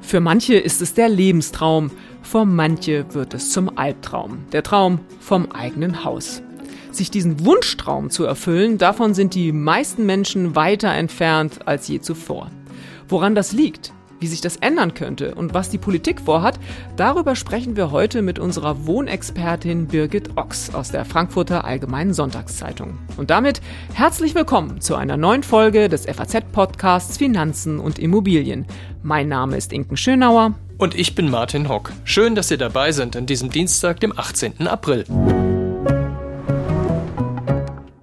Für manche ist es der Lebenstraum, für manche wird es zum Albtraum, der Traum vom eigenen Haus. Sich diesen Wunschtraum zu erfüllen, davon sind die meisten Menschen weiter entfernt als je zuvor. Woran das liegt, wie sich das ändern könnte und was die Politik vorhat, darüber sprechen wir heute mit unserer Wohnexpertin Birgit Ochs aus der Frankfurter Allgemeinen Sonntagszeitung. Und damit herzlich willkommen zu einer neuen Folge des FAZ-Podcasts Finanzen und Immobilien. Mein Name ist Inken Schönauer. Und ich bin Martin Hock. Schön, dass ihr dabei sind an diesem Dienstag, dem 18. April.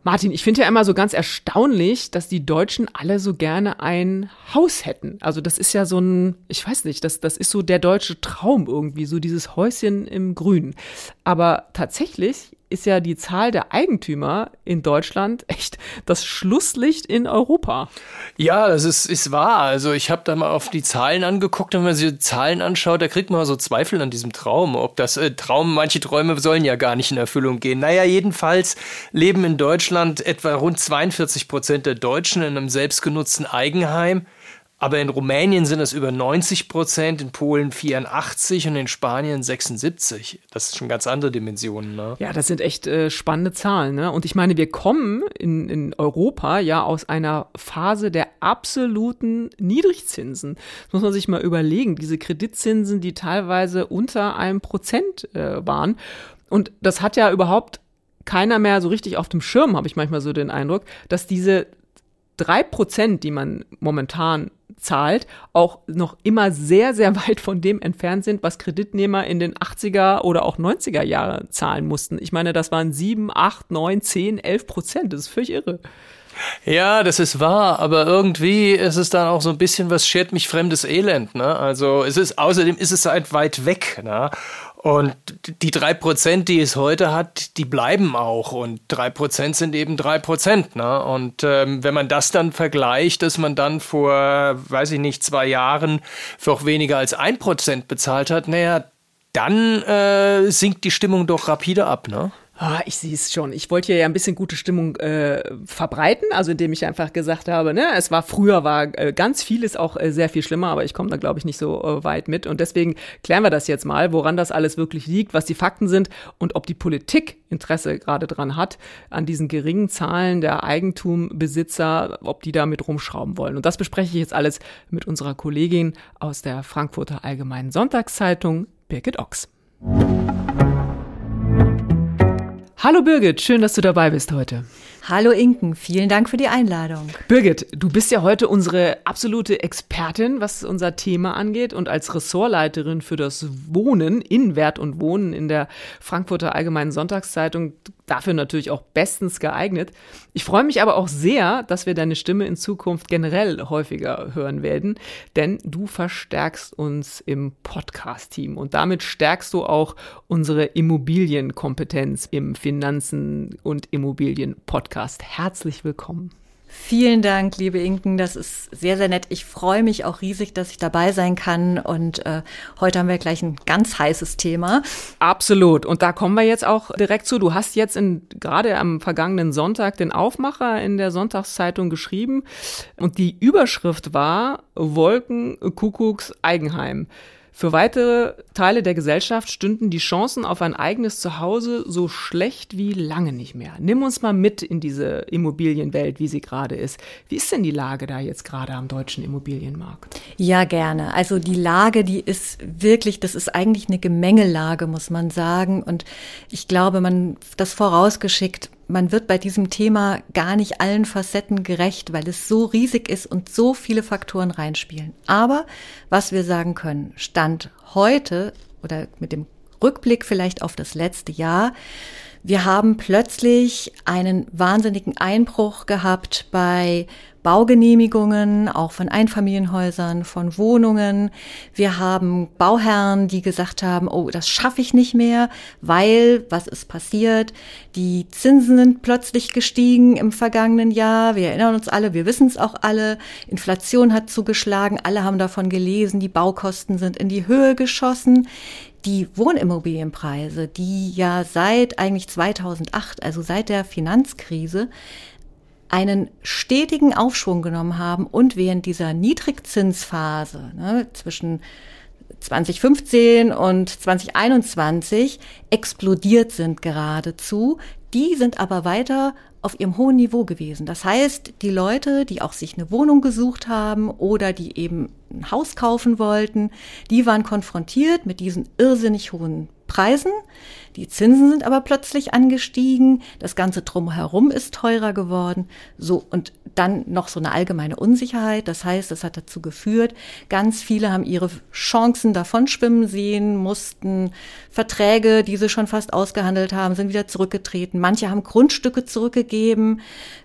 Martin, ich finde ja immer so ganz erstaunlich, dass die Deutschen alle so gerne ein Haus hätten. Also das ist ja so ein, ich weiß nicht, das, das ist so der deutsche Traum irgendwie, so dieses Häuschen im Grün. Aber tatsächlich ist ja die Zahl der Eigentümer in Deutschland echt das Schlusslicht in Europa. Ja, das ist, ist wahr. Also ich habe da mal auf die Zahlen angeguckt und wenn man sich die Zahlen anschaut, da kriegt man so Zweifel an diesem Traum. Ob das äh, Traum, manche Träume sollen ja gar nicht in Erfüllung gehen. Naja, jedenfalls leben in Deutschland etwa rund 42 Prozent der Deutschen in einem selbstgenutzten Eigenheim. Aber in Rumänien sind es über 90 Prozent, in Polen 84 und in Spanien 76. Das ist schon ganz andere Dimensionen. Ne? Ja, das sind echt äh, spannende Zahlen. Ne? Und ich meine, wir kommen in, in Europa ja aus einer Phase der absoluten Niedrigzinsen. Das muss man sich mal überlegen. Diese Kreditzinsen, die teilweise unter einem Prozent äh, waren. Und das hat ja überhaupt keiner mehr so richtig auf dem Schirm, habe ich manchmal so den Eindruck, dass diese drei Prozent, die man momentan zahlt, auch noch immer sehr, sehr weit von dem entfernt sind, was Kreditnehmer in den 80er oder auch 90er Jahren zahlen mussten. Ich meine, das waren 7, 8, 9, 10, 11 Prozent. Das ist völlig irre. Ja, das ist wahr, aber irgendwie ist es dann auch so ein bisschen, was schert mich fremdes Elend, ne? Also es ist, außerdem ist es halt weit weg, ne? Und die drei Prozent, die es heute hat, die bleiben auch. Und drei Prozent sind eben drei Prozent. Ne? Und ähm, wenn man das dann vergleicht, dass man dann vor, weiß ich nicht, zwei Jahren für auch weniger als ein Prozent bezahlt hat, naja, dann äh, sinkt die Stimmung doch rapide ab, ne? Ah, ich sehe es schon. Ich wollte hier ja ein bisschen gute Stimmung äh, verbreiten, also indem ich einfach gesagt habe, ne, es war früher war äh, ganz vieles auch äh, sehr viel schlimmer, aber ich komme da glaube ich nicht so äh, weit mit und deswegen klären wir das jetzt mal, woran das alles wirklich liegt, was die Fakten sind und ob die Politik Interesse gerade dran hat an diesen geringen Zahlen der Eigentumbesitzer, ob die damit rumschrauben wollen. Und das bespreche ich jetzt alles mit unserer Kollegin aus der Frankfurter Allgemeinen Sonntagszeitung, Birgit Ochs. Hallo Birgit, schön, dass du dabei bist heute. Hallo Inken, vielen Dank für die Einladung. Birgit, du bist ja heute unsere absolute Expertin, was unser Thema angeht und als Ressortleiterin für das Wohnen, in Wert und Wohnen in der Frankfurter Allgemeinen Sonntagszeitung dafür natürlich auch bestens geeignet. Ich freue mich aber auch sehr, dass wir deine Stimme in Zukunft generell häufiger hören werden, denn du verstärkst uns im Podcast-Team und damit stärkst du auch unsere Immobilienkompetenz im Finanzen- und Immobilien-Podcast. Herzlich willkommen. Vielen Dank, liebe Inken. Das ist sehr, sehr nett. Ich freue mich auch riesig, dass ich dabei sein kann. Und äh, heute haben wir gleich ein ganz heißes Thema. Absolut. Und da kommen wir jetzt auch direkt zu. Du hast jetzt in, gerade am vergangenen Sonntag den Aufmacher in der Sonntagszeitung geschrieben. Und die Überschrift war Wolken, Kuckucks, Eigenheim. Für weitere Teile der Gesellschaft stünden die Chancen auf ein eigenes Zuhause so schlecht wie lange nicht mehr. Nimm uns mal mit in diese Immobilienwelt, wie sie gerade ist. Wie ist denn die Lage da jetzt gerade am deutschen Immobilienmarkt? Ja, gerne. Also die Lage, die ist wirklich, das ist eigentlich eine Gemengelage, muss man sagen. Und ich glaube, man, das vorausgeschickt, man wird bei diesem Thema gar nicht allen Facetten gerecht, weil es so riesig ist und so viele Faktoren reinspielen. Aber was wir sagen können, Stand heute oder mit dem Rückblick vielleicht auf das letzte Jahr, wir haben plötzlich einen wahnsinnigen Einbruch gehabt bei Baugenehmigungen, auch von Einfamilienhäusern, von Wohnungen. Wir haben Bauherren, die gesagt haben, oh, das schaffe ich nicht mehr, weil, was ist passiert? Die Zinsen sind plötzlich gestiegen im vergangenen Jahr. Wir erinnern uns alle, wir wissen es auch alle. Inflation hat zugeschlagen, alle haben davon gelesen, die Baukosten sind in die Höhe geschossen die Wohnimmobilienpreise, die ja seit eigentlich 2008, also seit der Finanzkrise, einen stetigen Aufschwung genommen haben und während dieser Niedrigzinsphase ne, zwischen 2015 und 2021 explodiert sind geradezu. Die sind aber weiter auf ihrem hohen Niveau gewesen. Das heißt, die Leute, die auch sich eine Wohnung gesucht haben oder die eben ein Haus kaufen wollten, die waren konfrontiert mit diesen irrsinnig hohen Preisen. Die Zinsen sind aber plötzlich angestiegen. Das Ganze drumherum ist teurer geworden. So. Und dann noch so eine allgemeine Unsicherheit. Das heißt, das hat dazu geführt, ganz viele haben ihre Chancen davon schwimmen sehen, mussten Verträge, die sie schon fast ausgehandelt haben, sind wieder zurückgetreten. Manche haben Grundstücke zurückgegeben.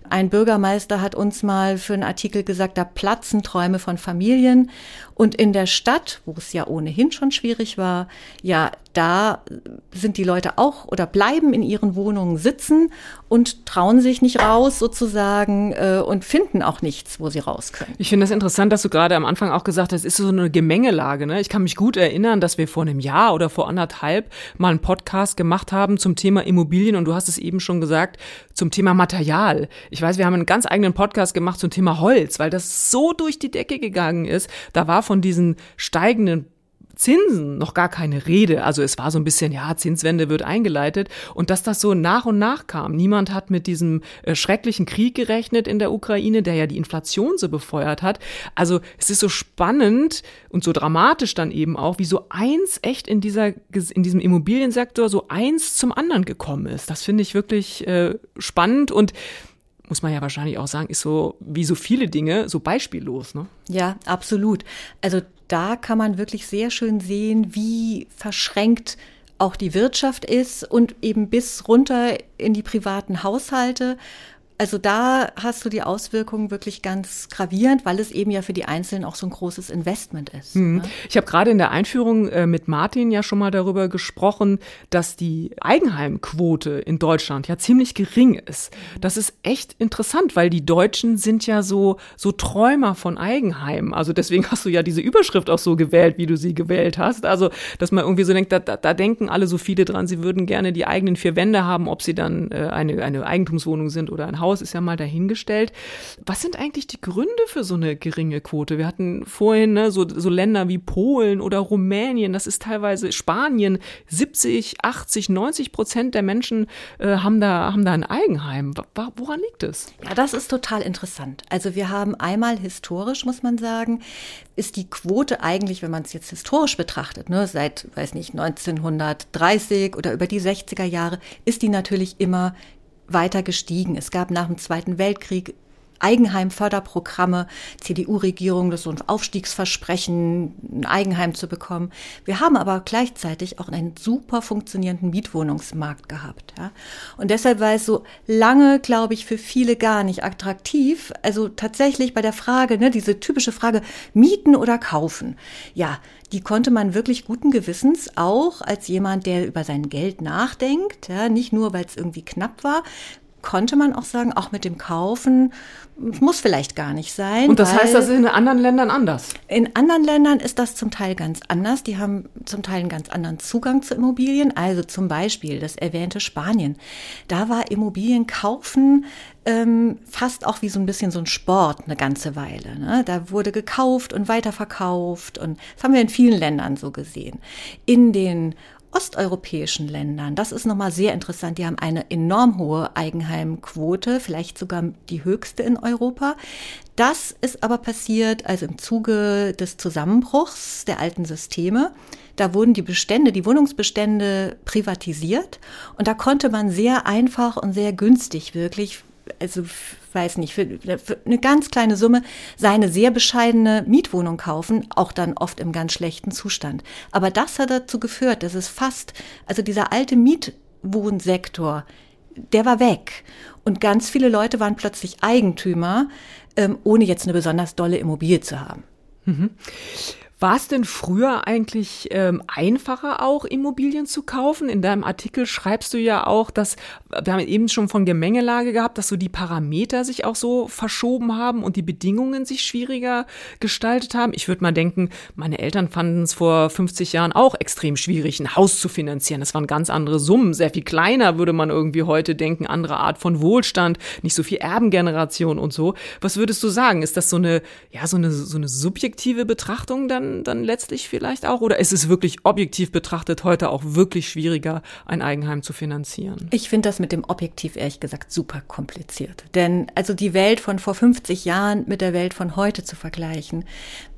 Ein Bürgermeister hat uns mal für einen Artikel gesagt, da platzen Träume von Familien. Und in der Stadt, wo es ja ohnehin schon schwierig war, ja, da sind die Leute auch oder bleiben in ihren Wohnungen sitzen und trauen sich nicht raus sozusagen äh, und finden auch nichts, wo sie raus können. Ich finde das interessant, dass du gerade am Anfang auch gesagt hast, es ist so eine Gemengelage. Ne? Ich kann mich gut erinnern, dass wir vor einem Jahr oder vor anderthalb mal einen Podcast gemacht haben zum Thema Immobilien und du hast es eben schon gesagt, zum Thema Material. Ich weiß, wir haben einen ganz eigenen Podcast gemacht zum Thema Holz, weil das so durch die Decke gegangen ist. Da war von diesen steigenden Zinsen noch gar keine Rede. Also es war so ein bisschen, ja, Zinswende wird eingeleitet und dass das so nach und nach kam. Niemand hat mit diesem äh, schrecklichen Krieg gerechnet in der Ukraine, der ja die Inflation so befeuert hat. Also es ist so spannend und so dramatisch dann eben auch, wie so eins echt in dieser, in diesem Immobiliensektor so eins zum anderen gekommen ist. Das finde ich wirklich äh, spannend und muss man ja wahrscheinlich auch sagen, ist so wie so viele Dinge so beispiellos, ne? Ja, absolut. Also da kann man wirklich sehr schön sehen, wie verschränkt auch die Wirtschaft ist und eben bis runter in die privaten Haushalte. Also da hast du die Auswirkungen wirklich ganz gravierend, weil es eben ja für die Einzelnen auch so ein großes Investment ist. Mhm. Ne? Ich habe gerade in der Einführung äh, mit Martin ja schon mal darüber gesprochen, dass die Eigenheimquote in Deutschland ja ziemlich gering ist. Das ist echt interessant, weil die Deutschen sind ja so so Träumer von Eigenheim. Also deswegen hast du ja diese Überschrift auch so gewählt, wie du sie gewählt hast. Also dass man irgendwie so denkt, da, da, da denken alle so viele dran, sie würden gerne die eigenen vier Wände haben, ob sie dann äh, eine eine Eigentumswohnung sind oder ein Haus Haus ist ja mal dahingestellt. Was sind eigentlich die Gründe für so eine geringe Quote? Wir hatten vorhin ne, so, so Länder wie Polen oder Rumänien, das ist teilweise Spanien, 70, 80, 90 Prozent der Menschen äh, haben, da, haben da ein Eigenheim. Woran liegt es? Ja, das ist total interessant. Also wir haben einmal historisch, muss man sagen, ist die Quote eigentlich, wenn man es jetzt historisch betrachtet, ne, seit, weiß nicht, 1930 oder über die 60er Jahre, ist die natürlich immer weiter gestiegen. Es gab nach dem Zweiten Weltkrieg Eigenheimförderprogramme, CDU-Regierung, das so ein Aufstiegsversprechen, ein Eigenheim zu bekommen. Wir haben aber gleichzeitig auch einen super funktionierenden Mietwohnungsmarkt gehabt. Ja. Und deshalb war es so lange, glaube ich, für viele gar nicht attraktiv. Also tatsächlich bei der Frage, ne, diese typische Frage, mieten oder kaufen. Ja, die konnte man wirklich guten Gewissens auch als jemand, der über sein Geld nachdenkt, ja, nicht nur, weil es irgendwie knapp war, konnte man auch sagen, auch mit dem Kaufen muss vielleicht gar nicht sein. Und das heißt, das ist in anderen Ländern anders? In anderen Ländern ist das zum Teil ganz anders. Die haben zum Teil einen ganz anderen Zugang zu Immobilien. Also zum Beispiel das erwähnte Spanien. Da war Immobilien kaufen ähm, fast auch wie so ein bisschen so ein Sport eine ganze Weile. Ne? Da wurde gekauft und weiterverkauft und das haben wir in vielen Ländern so gesehen. In den osteuropäischen Ländern, das ist nochmal sehr interessant, die haben eine enorm hohe Eigenheimquote, vielleicht sogar die höchste in Europa. Das ist aber passiert, also im Zuge des Zusammenbruchs der alten Systeme. Da wurden die Bestände, die Wohnungsbestände privatisiert und da konnte man sehr einfach und sehr günstig wirklich also weiß nicht, für, für, eine ganz kleine Summe seine sehr bescheidene Mietwohnung kaufen, auch dann oft im ganz schlechten Zustand. Aber das hat dazu geführt, dass es fast, also dieser alte Mietwohnsektor, der war weg. Und ganz viele Leute waren plötzlich Eigentümer, ähm, ohne jetzt eine besonders dolle Immobilie zu haben. Mhm. War es denn früher eigentlich ähm, einfacher auch Immobilien zu kaufen? In deinem Artikel schreibst du ja auch, dass wir haben eben schon von Gemengelage gehabt, dass so die Parameter sich auch so verschoben haben und die Bedingungen sich schwieriger gestaltet haben. Ich würde mal denken, meine Eltern fanden es vor 50 Jahren auch extrem schwierig, ein Haus zu finanzieren. Das waren ganz andere Summen, sehr viel kleiner würde man irgendwie heute denken, andere Art von Wohlstand, nicht so viel Erbengeneration und so. Was würdest du sagen? Ist das so eine ja so eine so eine subjektive Betrachtung dann dann, letztlich vielleicht auch? Oder ist es wirklich objektiv betrachtet heute auch wirklich schwieriger, ein Eigenheim zu finanzieren? Ich finde das mit dem Objektiv ehrlich gesagt super kompliziert. Denn also die Welt von vor 50 Jahren mit der Welt von heute zu vergleichen,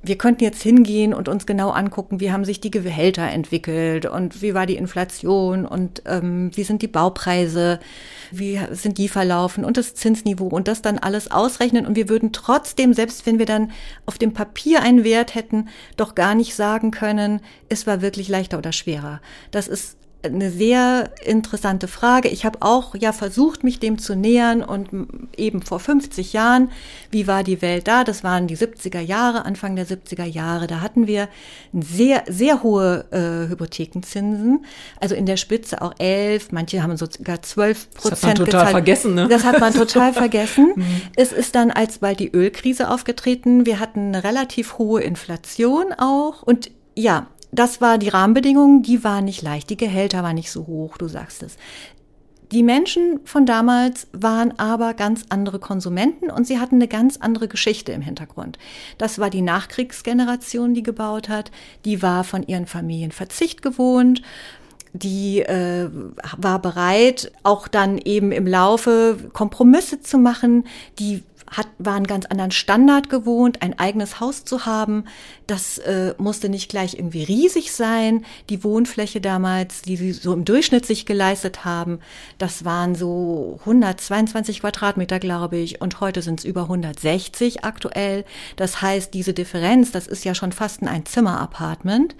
wir könnten jetzt hingehen und uns genau angucken, wie haben sich die Gehälter entwickelt und wie war die Inflation und ähm, wie sind die Baupreise, wie sind die verlaufen und das Zinsniveau und das dann alles ausrechnen und wir würden trotzdem, selbst wenn wir dann auf dem Papier einen Wert hätten, doch gar nicht sagen können, es war wirklich leichter oder schwerer. Das ist eine sehr interessante Frage. Ich habe auch ja versucht, mich dem zu nähern und eben vor 50 Jahren, wie war die Welt da? Das waren die 70er Jahre, Anfang der 70er Jahre. Da hatten wir sehr, sehr hohe äh, Hypothekenzinsen. Also in der Spitze auch 11, manche haben sogar 12 Prozent Das hat man total gezahlt. vergessen, ne? Das hat man total vergessen. Mhm. Es ist dann alsbald die Ölkrise aufgetreten. Wir hatten eine relativ hohe Inflation auch und ja, das war die Rahmenbedingung, die waren nicht leicht, die Gehälter waren nicht so hoch, du sagst es. Die Menschen von damals waren aber ganz andere Konsumenten und sie hatten eine ganz andere Geschichte im Hintergrund. Das war die Nachkriegsgeneration, die gebaut hat, die war von ihren Familien Verzicht gewohnt, die äh, war bereit, auch dann eben im Laufe Kompromisse zu machen, die hat, war einen ganz anderen Standard gewohnt, ein eigenes Haus zu haben. Das äh, musste nicht gleich irgendwie riesig sein. Die Wohnfläche damals, die sie so im Durchschnitt sich geleistet haben, das waren so 122 Quadratmeter, glaube ich. Und heute sind es über 160 aktuell. Das heißt, diese Differenz, das ist ja schon fast ein Einzimmer-Apartment.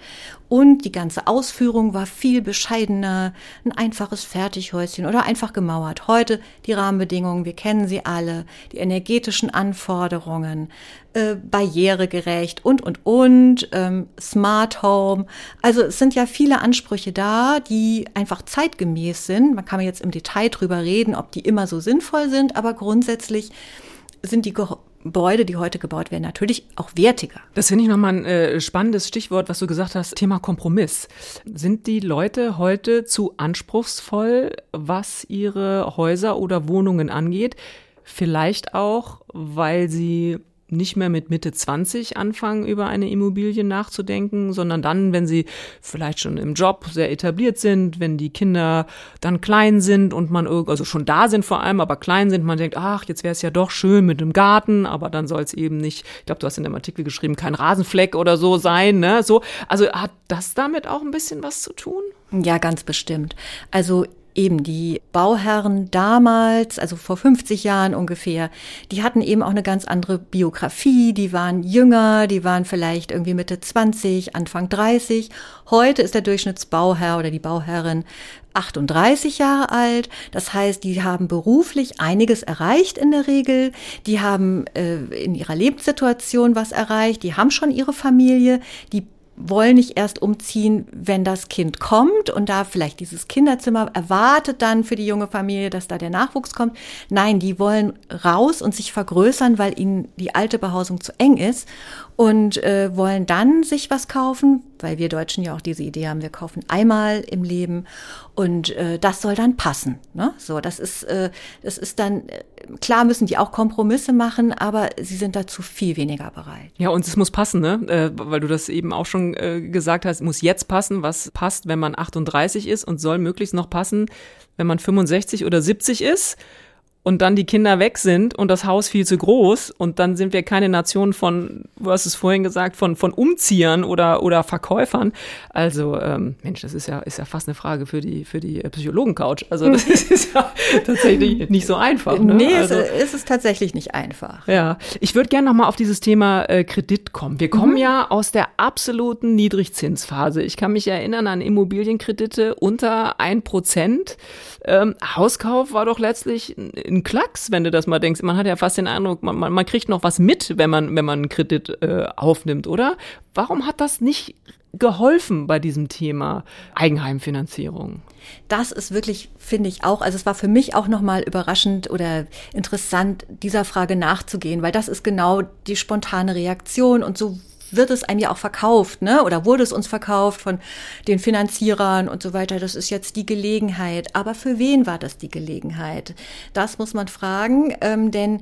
Und die ganze Ausführung war viel bescheidener, ein einfaches Fertighäuschen oder einfach gemauert. Heute die Rahmenbedingungen, wir kennen sie alle, die energetischen Anforderungen, äh, barrieregerecht und, und, und, ähm, Smart Home. Also es sind ja viele Ansprüche da, die einfach zeitgemäß sind. Man kann jetzt im Detail drüber reden, ob die immer so sinnvoll sind, aber grundsätzlich sind die Gebäude, die heute gebaut werden, natürlich auch wertiger. Das finde ich nochmal ein äh, spannendes Stichwort, was du gesagt hast, Thema Kompromiss. Sind die Leute heute zu anspruchsvoll, was ihre Häuser oder Wohnungen angeht? Vielleicht auch, weil sie nicht mehr mit Mitte 20 anfangen, über eine Immobilie nachzudenken, sondern dann, wenn sie vielleicht schon im Job sehr etabliert sind, wenn die Kinder dann klein sind und man also schon da sind vor allem, aber klein sind, man denkt, ach, jetzt wäre es ja doch schön mit dem Garten, aber dann soll es eben nicht, ich glaube, du hast in dem Artikel geschrieben, kein Rasenfleck oder so sein, ne? So, also hat das damit auch ein bisschen was zu tun? Ja, ganz bestimmt. Also eben die Bauherren damals, also vor 50 Jahren ungefähr, die hatten eben auch eine ganz andere Biografie, die waren jünger, die waren vielleicht irgendwie Mitte 20, Anfang 30. Heute ist der Durchschnittsbauherr oder die Bauherrin 38 Jahre alt. Das heißt, die haben beruflich einiges erreicht in der Regel. Die haben äh, in ihrer Lebenssituation was erreicht. Die haben schon ihre Familie. Die wollen nicht erst umziehen, wenn das Kind kommt und da vielleicht dieses Kinderzimmer erwartet dann für die junge Familie, dass da der Nachwuchs kommt. Nein, die wollen raus und sich vergrößern, weil ihnen die alte Behausung zu eng ist und äh, wollen dann sich was kaufen, weil wir Deutschen ja auch diese Idee haben, wir kaufen einmal im Leben und äh, das soll dann passen. Ne? So, das ist, äh, das ist dann, äh, klar müssen die auch Kompromisse machen, aber sie sind dazu viel weniger bereit. Ja, und es muss passen, ne? Äh, weil du das eben auch schon äh, gesagt hast, muss jetzt passen, was passt, wenn man 38 ist und soll möglichst noch passen, wenn man 65 oder 70 ist und dann die Kinder weg sind und das Haus viel zu groß und dann sind wir keine Nation von, du hast es vorhin gesagt, von, von Umziehern oder, oder Verkäufern. Also, ähm, Mensch, das ist ja, ist ja fast eine Frage für die, für die Psychologen-Couch. Also, das ist ja tatsächlich nicht so einfach. Ne? Nee, also, es ist tatsächlich nicht einfach. Ja, ich würde gerne nochmal auf dieses Thema äh, Kredit kommen. Wir kommen mhm. ja aus der absoluten Niedrigzinsphase. Ich kann mich erinnern an Immobilienkredite unter ein Prozent. Ähm, Hauskauf war doch letztlich ein Klacks, wenn du das mal denkst. Man hat ja fast den Eindruck, man, man, man kriegt noch was mit, wenn man, wenn man einen Kredit äh, aufnimmt, oder? Warum hat das nicht geholfen bei diesem Thema Eigenheimfinanzierung? Das ist wirklich, finde ich auch, also es war für mich auch nochmal überraschend oder interessant, dieser Frage nachzugehen, weil das ist genau die spontane Reaktion und so wird es einem ja auch verkauft, ne? Oder wurde es uns verkauft von den Finanzierern und so weiter. Das ist jetzt die Gelegenheit. Aber für wen war das die Gelegenheit? Das muss man fragen, ähm, denn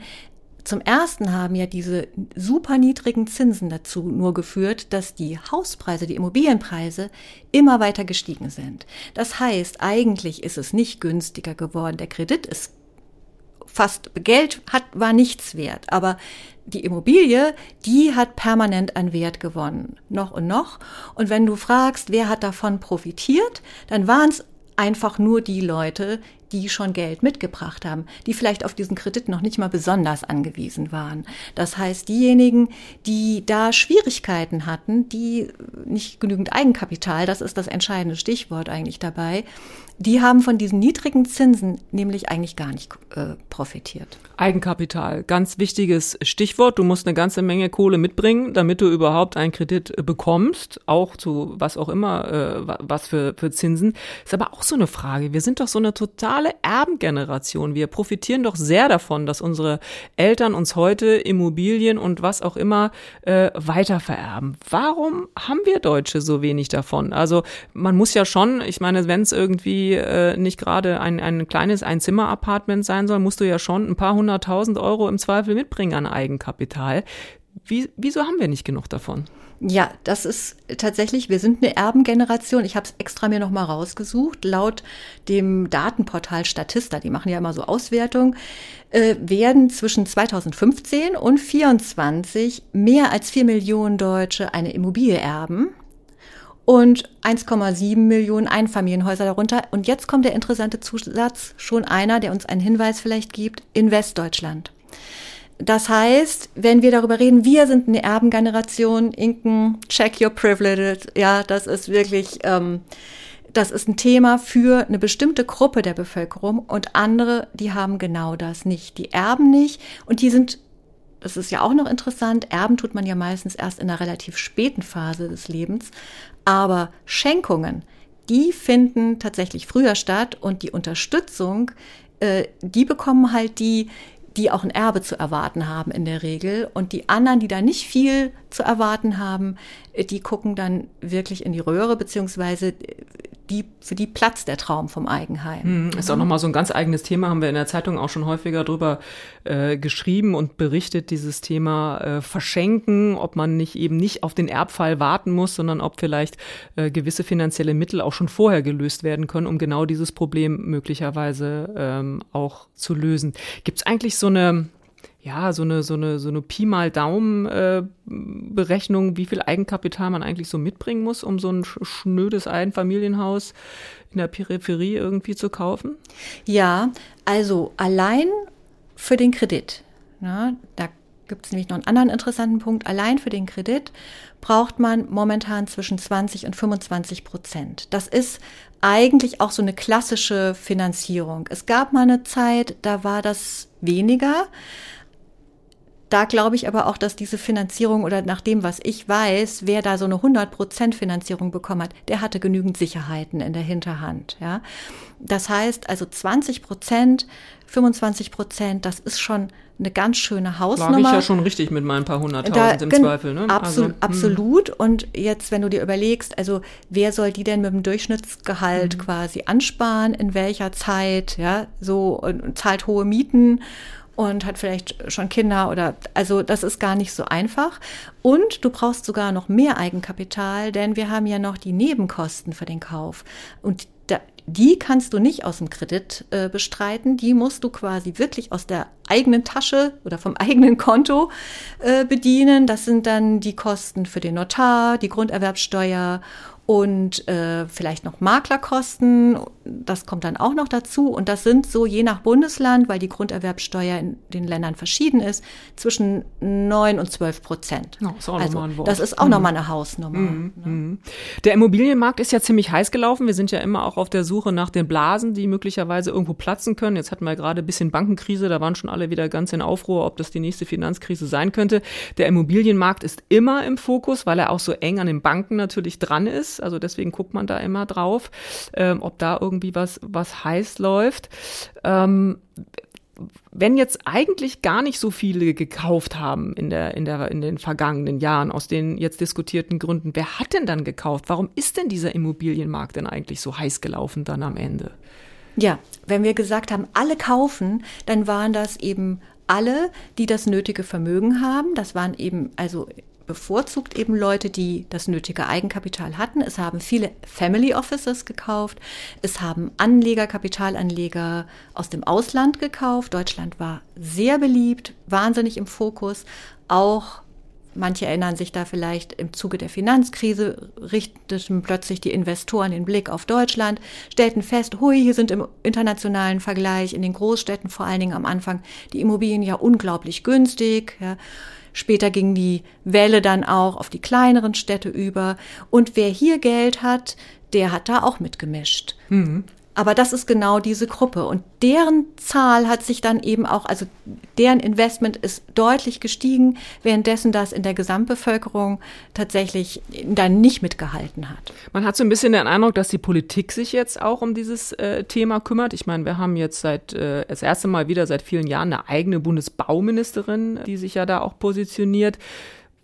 zum ersten haben ja diese super niedrigen Zinsen dazu nur geführt, dass die Hauspreise, die Immobilienpreise immer weiter gestiegen sind. Das heißt, eigentlich ist es nicht günstiger geworden. Der Kredit ist fast Geld hat war nichts wert, aber die Immobilie, die hat permanent an Wert gewonnen, noch und noch. Und wenn du fragst, wer hat davon profitiert, dann waren es einfach nur die Leute, die schon Geld mitgebracht haben, die vielleicht auf diesen Kredit noch nicht mal besonders angewiesen waren. Das heißt, diejenigen, die da Schwierigkeiten hatten, die nicht genügend Eigenkapital, das ist das entscheidende Stichwort eigentlich dabei, die haben von diesen niedrigen Zinsen nämlich eigentlich gar nicht äh, profitiert. Eigenkapital, ganz wichtiges Stichwort. Du musst eine ganze Menge Kohle mitbringen, damit du überhaupt einen Kredit äh, bekommst, auch zu was auch immer, äh, was für, für Zinsen. Ist aber auch so eine Frage. Wir sind doch so eine totale Erbengeneration. Wir profitieren doch sehr davon, dass unsere Eltern uns heute Immobilien und was auch immer äh, weitervererben. Warum haben wir Deutsche so wenig davon? Also man muss ja schon, ich meine, wenn es irgendwie äh, nicht gerade ein, ein kleines Einzimmer-Apartment sein soll, musst du ja schon ein paar hunderttausend Euro im Zweifel mitbringen an Eigenkapital. Wie, wieso haben wir nicht genug davon? Ja, das ist tatsächlich, wir sind eine Erbengeneration. Ich habe es extra mir nochmal rausgesucht. Laut dem Datenportal Statista, die machen ja immer so Auswertungen, äh, werden zwischen 2015 und 2024 mehr als vier Millionen Deutsche eine Immobilie erben und 1,7 Millionen Einfamilienhäuser darunter. Und jetzt kommt der interessante Zusatz, schon einer, der uns einen Hinweis vielleicht gibt, in Westdeutschland. Das heißt, wenn wir darüber reden, wir sind eine Erbengeneration, Inken, check your privileges, ja, das ist wirklich, ähm, das ist ein Thema für eine bestimmte Gruppe der Bevölkerung und andere, die haben genau das nicht. Die erben nicht und die sind das ist ja auch noch interessant, Erben tut man ja meistens erst in einer relativ späten Phase des Lebens, aber Schenkungen, die finden tatsächlich früher statt und die Unterstützung, äh, die bekommen halt die, die auch ein Erbe zu erwarten haben in der Regel. Und die anderen, die da nicht viel zu erwarten haben, äh, die gucken dann wirklich in die Röhre, beziehungsweise äh, die, für die platzt der Traum vom Eigenheim. Hm, ist auch nochmal so ein ganz eigenes Thema, haben wir in der Zeitung auch schon häufiger drüber äh, geschrieben und berichtet, dieses Thema äh, Verschenken, ob man nicht eben nicht auf den Erbfall warten muss, sondern ob vielleicht äh, gewisse finanzielle Mittel auch schon vorher gelöst werden können, um genau dieses Problem möglicherweise ähm, auch zu lösen. Gibt es eigentlich so eine ja, so eine, so eine, so eine Pi mal Daumen äh, Berechnung, wie viel Eigenkapital man eigentlich so mitbringen muss, um so ein schnödes Einfamilienhaus in der Peripherie irgendwie zu kaufen? Ja, also allein für den Kredit. Na, da gibt es nämlich noch einen anderen interessanten Punkt. Allein für den Kredit braucht man momentan zwischen 20 und 25 Prozent. Das ist eigentlich auch so eine klassische Finanzierung. Es gab mal eine Zeit, da war das weniger. Da glaube ich aber auch, dass diese Finanzierung oder nach dem, was ich weiß, wer da so eine 100% Finanzierung bekommen hat, der hatte genügend Sicherheiten in der Hinterhand. Ja? Das heißt also 20 Prozent, 25 Prozent, das ist schon eine ganz schöne Hausnummer. War ich ja schon richtig mit meinen paar hunderttausend im Zweifel. Ne? Absolut, also, absolut. Und jetzt, wenn du dir überlegst, also wer soll die denn mit dem Durchschnittsgehalt mhm. quasi ansparen, in welcher Zeit, ja, so und zahlt hohe Mieten und hat vielleicht schon Kinder oder also das ist gar nicht so einfach. Und du brauchst sogar noch mehr Eigenkapital, denn wir haben ja noch die Nebenkosten für den Kauf. Und da, die kannst du nicht aus dem Kredit äh, bestreiten, die musst du quasi wirklich aus der eigenen Tasche oder vom eigenen Konto äh, bedienen. Das sind dann die Kosten für den Notar, die Grunderwerbsteuer und äh, vielleicht noch Maklerkosten das kommt dann auch noch dazu. Und das sind so je nach Bundesland, weil die Grunderwerbsteuer in den Ländern verschieden ist, zwischen 9 und 12 Prozent. Oh, ist also, das ist auch mhm. nochmal eine Hausnummer. Mhm. Ne? Mhm. Der Immobilienmarkt ist ja ziemlich heiß gelaufen. Wir sind ja immer auch auf der Suche nach den Blasen, die möglicherweise irgendwo platzen können. Jetzt hatten wir gerade ein bisschen Bankenkrise, da waren schon alle wieder ganz in Aufruhr, ob das die nächste Finanzkrise sein könnte. Der Immobilienmarkt ist immer im Fokus, weil er auch so eng an den Banken natürlich dran ist. Also deswegen guckt man da immer drauf, ähm, ob da irgendwie was, was heiß läuft. Ähm, wenn jetzt eigentlich gar nicht so viele gekauft haben in, der, in, der, in den vergangenen Jahren aus den jetzt diskutierten Gründen, wer hat denn dann gekauft? Warum ist denn dieser Immobilienmarkt denn eigentlich so heiß gelaufen dann am Ende? Ja, wenn wir gesagt haben, alle kaufen, dann waren das eben alle, die das nötige Vermögen haben. Das waren eben also bevorzugt eben Leute, die das nötige Eigenkapital hatten. Es haben viele Family Offices gekauft. Es haben Anleger, Kapitalanleger aus dem Ausland gekauft. Deutschland war sehr beliebt, wahnsinnig im Fokus. Auch Manche erinnern sich da vielleicht im Zuge der Finanzkrise, richteten plötzlich die Investoren den Blick auf Deutschland, stellten fest, hui, hier sind im internationalen Vergleich in den Großstädten vor allen Dingen am Anfang die Immobilien ja unglaublich günstig. Ja. Später ging die Welle dann auch auf die kleineren Städte über. Und wer hier Geld hat, der hat da auch mitgemischt. Mhm. Aber das ist genau diese Gruppe. Und deren Zahl hat sich dann eben auch, also deren Investment ist deutlich gestiegen, währenddessen das in der Gesamtbevölkerung tatsächlich dann nicht mitgehalten hat. Man hat so ein bisschen den Eindruck, dass die Politik sich jetzt auch um dieses äh, Thema kümmert. Ich meine, wir haben jetzt seit äh, das erste Mal wieder seit vielen Jahren eine eigene Bundesbauministerin, die sich ja da auch positioniert.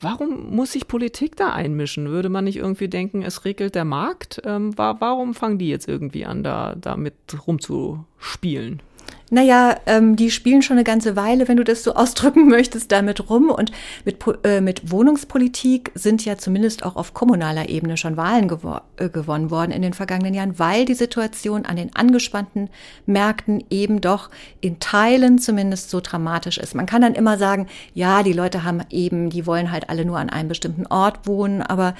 Warum muss sich Politik da einmischen? Würde man nicht irgendwie denken, es regelt der Markt? Ähm, warum fangen die jetzt irgendwie an, da, da mit rumzuspielen? Naja, ähm, die spielen schon eine ganze Weile, wenn du das so ausdrücken möchtest, damit rum. Und mit, äh, mit Wohnungspolitik sind ja zumindest auch auf kommunaler Ebene schon Wahlen gewo äh, gewonnen worden in den vergangenen Jahren, weil die Situation an den angespannten Märkten eben doch in Teilen zumindest so dramatisch ist. Man kann dann immer sagen, ja, die Leute haben eben, die wollen halt alle nur an einem bestimmten Ort wohnen, aber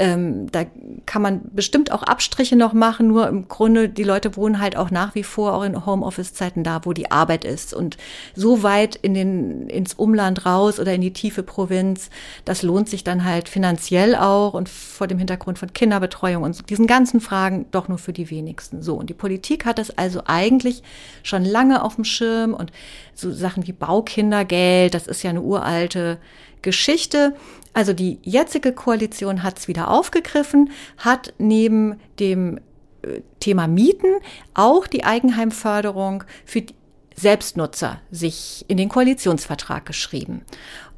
ähm, da kann man bestimmt auch Abstriche noch machen, nur im Grunde, die Leute wohnen halt auch nach wie vor auch in Homeoffice-Zeiten da, wo die Arbeit ist. Und so weit in den, ins Umland raus oder in die tiefe Provinz, das lohnt sich dann halt finanziell auch und vor dem Hintergrund von Kinderbetreuung und diesen ganzen Fragen doch nur für die wenigsten. So. Und die Politik hat das also eigentlich schon lange auf dem Schirm und so Sachen wie Baukindergeld, das ist ja eine uralte Geschichte. Also die jetzige Koalition hat es wieder aufgegriffen, hat neben dem äh, Thema Mieten auch die Eigenheimförderung für Selbstnutzer sich in den Koalitionsvertrag geschrieben.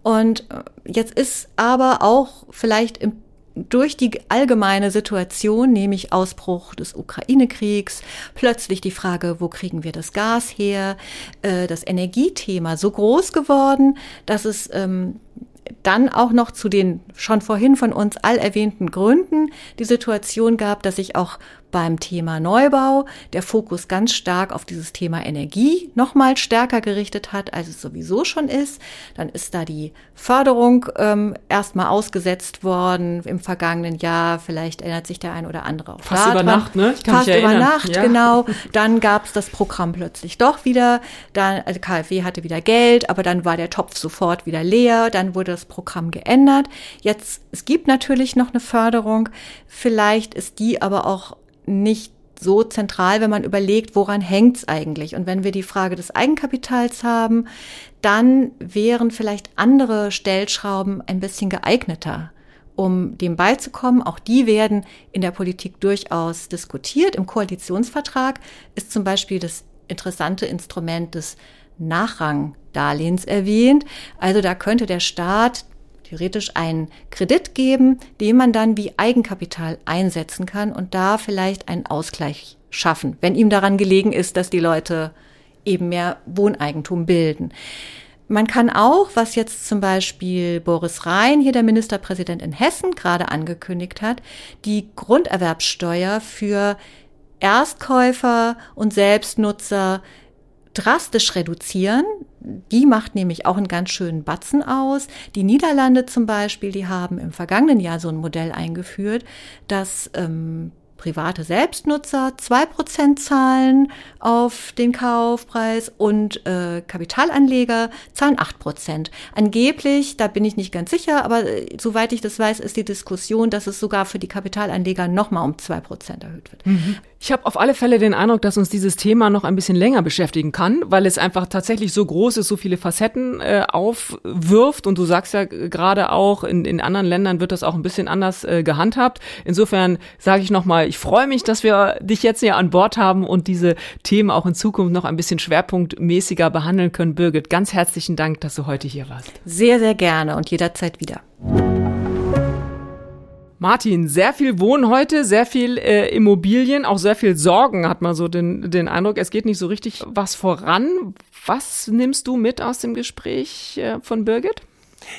Und äh, jetzt ist aber auch vielleicht im durch die allgemeine Situation, nämlich Ausbruch des Ukraine-Kriegs, plötzlich die Frage, wo kriegen wir das Gas her, äh, das Energiethema so groß geworden, dass es ähm, dann auch noch zu den schon vorhin von uns all erwähnten Gründen die Situation gab, dass sich auch beim Thema Neubau der Fokus ganz stark auf dieses Thema Energie nochmal stärker gerichtet hat, als es sowieso schon ist. Dann ist da die Förderung ähm, erstmal ausgesetzt worden im vergangenen Jahr. Vielleicht erinnert sich der ein oder andere auch Fast über Nacht, ne? Ich kann Fast über Nacht, ja. genau. Dann gab es das Programm plötzlich doch wieder. Dann, also KfW hatte wieder Geld, aber dann war der Topf sofort wieder leer. Dann wurde das Programm geändert. Jetzt, es gibt natürlich noch eine Förderung. Vielleicht ist die aber auch nicht so zentral, wenn man überlegt, woran hängt's eigentlich? Und wenn wir die Frage des Eigenkapitals haben, dann wären vielleicht andere Stellschrauben ein bisschen geeigneter, um dem beizukommen. Auch die werden in der Politik durchaus diskutiert. Im Koalitionsvertrag ist zum Beispiel das interessante Instrument des Nachrangdarlehens erwähnt. Also da könnte der Staat theoretisch einen Kredit geben, den man dann wie Eigenkapital einsetzen kann und da vielleicht einen Ausgleich schaffen, wenn ihm daran gelegen ist, dass die Leute eben mehr Wohneigentum bilden. Man kann auch, was jetzt zum Beispiel Boris Rhein, hier der Ministerpräsident in Hessen, gerade angekündigt hat, die Grunderwerbsteuer für Erstkäufer und Selbstnutzer drastisch reduzieren. Die macht nämlich auch einen ganz schönen Batzen aus. Die Niederlande zum Beispiel, die haben im vergangenen Jahr so ein Modell eingeführt, dass ähm, private Selbstnutzer zwei Prozent zahlen auf den Kaufpreis und äh, Kapitalanleger zahlen acht Prozent. Angeblich, da bin ich nicht ganz sicher, aber äh, soweit ich das weiß, ist die Diskussion, dass es sogar für die Kapitalanleger nochmal um zwei Prozent erhöht wird. Mhm. Ich habe auf alle Fälle den Eindruck, dass uns dieses Thema noch ein bisschen länger beschäftigen kann, weil es einfach tatsächlich so groß ist, so viele Facetten äh, aufwirft. Und du sagst ja gerade auch, in, in anderen Ländern wird das auch ein bisschen anders äh, gehandhabt. Insofern sage ich nochmal, ich freue mich, dass wir dich jetzt hier an Bord haben und diese Themen auch in Zukunft noch ein bisschen schwerpunktmäßiger behandeln können. Birgit, ganz herzlichen Dank, dass du heute hier warst. Sehr, sehr gerne und jederzeit wieder. Martin, sehr viel Wohnen heute, sehr viel äh, Immobilien, auch sehr viel Sorgen, hat man so den, den Eindruck. Es geht nicht so richtig was voran. Was nimmst du mit aus dem Gespräch äh, von Birgit?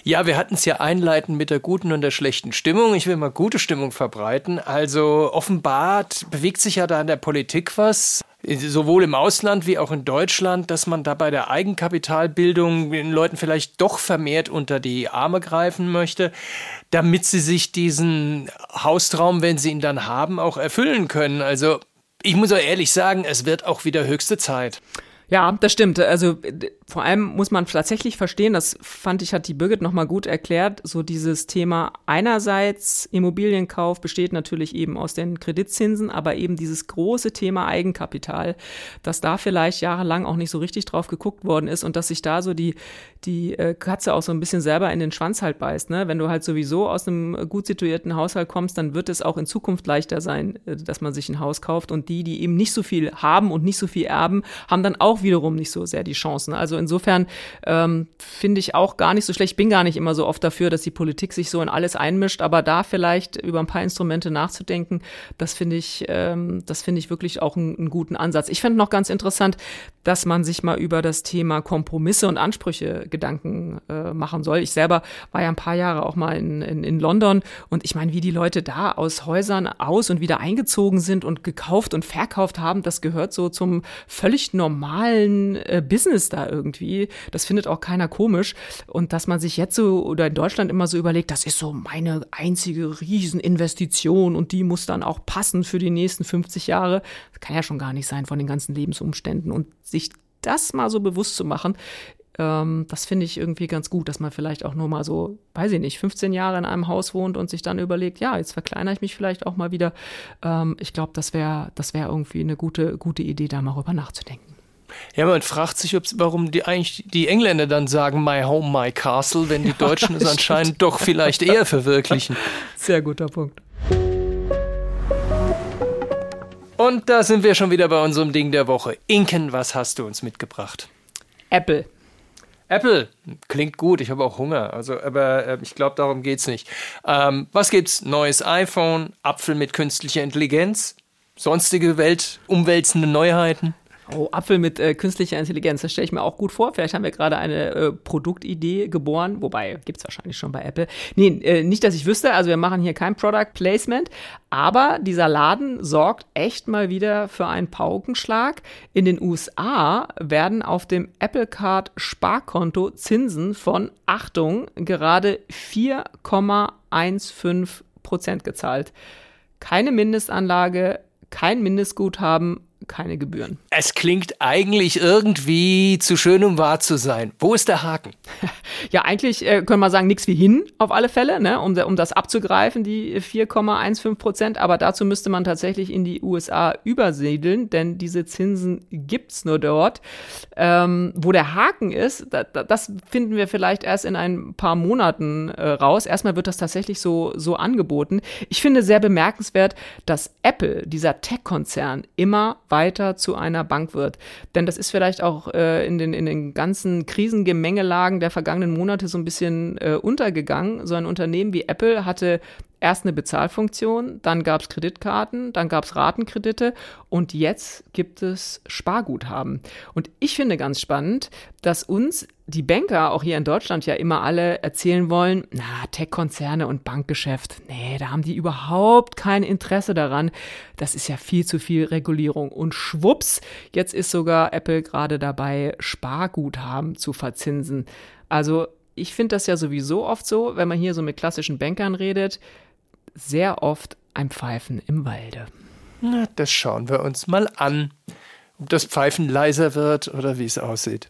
Ja, wir hatten es ja einleitend mit der guten und der schlechten Stimmung. Ich will mal gute Stimmung verbreiten. Also offenbar bewegt sich ja da in der Politik was sowohl im Ausland wie auch in Deutschland, dass man da bei der Eigenkapitalbildung den Leuten vielleicht doch vermehrt unter die Arme greifen möchte, damit sie sich diesen Haustraum, wenn sie ihn dann haben, auch erfüllen können. Also ich muss auch ehrlich sagen, es wird auch wieder höchste Zeit. Ja, das stimmt. Also vor allem muss man tatsächlich verstehen, das fand ich, hat die Birgit nochmal gut erklärt, so dieses Thema einerseits Immobilienkauf besteht natürlich eben aus den Kreditzinsen, aber eben dieses große Thema Eigenkapital, dass da vielleicht jahrelang auch nicht so richtig drauf geguckt worden ist und dass sich da so die, die äh, Katze auch so ein bisschen selber in den Schwanz halt beißt. Ne? Wenn du halt sowieso aus einem gut situierten Haushalt kommst, dann wird es auch in Zukunft leichter sein, äh, dass man sich ein Haus kauft und die, die eben nicht so viel haben und nicht so viel erben, haben dann auch wiederum nicht so sehr die Chancen. Also insofern ähm, finde ich auch gar nicht so schlecht. Ich bin gar nicht immer so oft dafür, dass die Politik sich so in alles einmischt, aber da vielleicht über ein paar Instrumente nachzudenken, das finde ich, ähm, das finde ich wirklich auch einen, einen guten Ansatz. Ich finde noch ganz interessant, dass man sich mal über das Thema Kompromisse und Ansprüche Gedanken äh, machen soll. Ich selber war ja ein paar Jahre auch mal in, in, in London und ich meine, wie die Leute da aus Häusern aus und wieder eingezogen sind und gekauft und verkauft haben, das gehört so zum völlig normalen äh, Business da irgendwie. Das findet auch keiner komisch. Und dass man sich jetzt so oder in Deutschland immer so überlegt, das ist so meine einzige Rieseninvestition und die muss dann auch passen für die nächsten 50 Jahre. Das kann ja schon gar nicht sein von den ganzen Lebensumständen. Und sich das mal so bewusst zu machen, ähm, das finde ich irgendwie ganz gut, dass man vielleicht auch nur mal so, weiß ich nicht, 15 Jahre in einem Haus wohnt und sich dann überlegt, ja, jetzt verkleinere ich mich vielleicht auch mal wieder. Ähm, ich glaube, das wäre das wäre irgendwie eine gute, gute Idee, da mal rüber nachzudenken. Ja, man fragt sich, warum die eigentlich die Engländer dann sagen My Home, My Castle, wenn die Deutschen ja, es anscheinend doch vielleicht eher verwirklichen. Sehr guter Punkt. Und da sind wir schon wieder bei unserem Ding der Woche. Inken, was hast du uns mitgebracht? Apple. Apple klingt gut, ich habe auch Hunger, also aber äh, ich glaube, darum geht es nicht. Ähm, was gibt's? Neues iPhone, Apfel mit künstlicher Intelligenz, sonstige Welt umwälzende Neuheiten. Oh, Apfel mit äh, künstlicher Intelligenz, das stelle ich mir auch gut vor. Vielleicht haben wir gerade eine äh, Produktidee geboren, wobei gibt es wahrscheinlich schon bei Apple. Nee, äh, nicht, dass ich wüsste, also wir machen hier kein Product Placement, aber dieser Laden sorgt echt mal wieder für einen Paukenschlag. In den USA werden auf dem Apple Card Sparkonto Zinsen von, Achtung, gerade 4,15 Prozent gezahlt. Keine Mindestanlage, kein Mindestguthaben, keine Gebühren. Es klingt eigentlich irgendwie zu schön, um wahr zu sein. Wo ist der Haken? ja, eigentlich äh, können wir sagen, nichts wie hin, auf alle Fälle, ne, um, um das abzugreifen, die 4,15 Prozent. Aber dazu müsste man tatsächlich in die USA übersiedeln, denn diese Zinsen gibt's nur dort. Ähm, wo der Haken ist, da, da, das finden wir vielleicht erst in ein paar Monaten äh, raus. Erstmal wird das tatsächlich so, so angeboten. Ich finde sehr bemerkenswert, dass Apple, dieser Tech-Konzern, immer weiter zu einer Bank wird. Denn das ist vielleicht auch äh, in, den, in den ganzen Krisengemengelagen der vergangenen Monate so ein bisschen äh, untergegangen. So ein Unternehmen wie Apple hatte erst eine Bezahlfunktion, dann gab es Kreditkarten, dann gab es Ratenkredite und jetzt gibt es Sparguthaben. Und ich finde ganz spannend, dass uns die Banker auch hier in Deutschland ja immer alle erzählen wollen, na, Tech-Konzerne und Bankgeschäft, nee, da haben die überhaupt kein Interesse daran. Das ist ja viel zu viel Regulierung. Und schwupps, jetzt ist sogar Apple gerade dabei, Sparguthaben zu verzinsen. Also ich finde das ja sowieso oft so, wenn man hier so mit klassischen Bankern redet, sehr oft ein Pfeifen im Walde. Na, das schauen wir uns mal an. Ob das Pfeifen leiser wird oder wie es aussieht.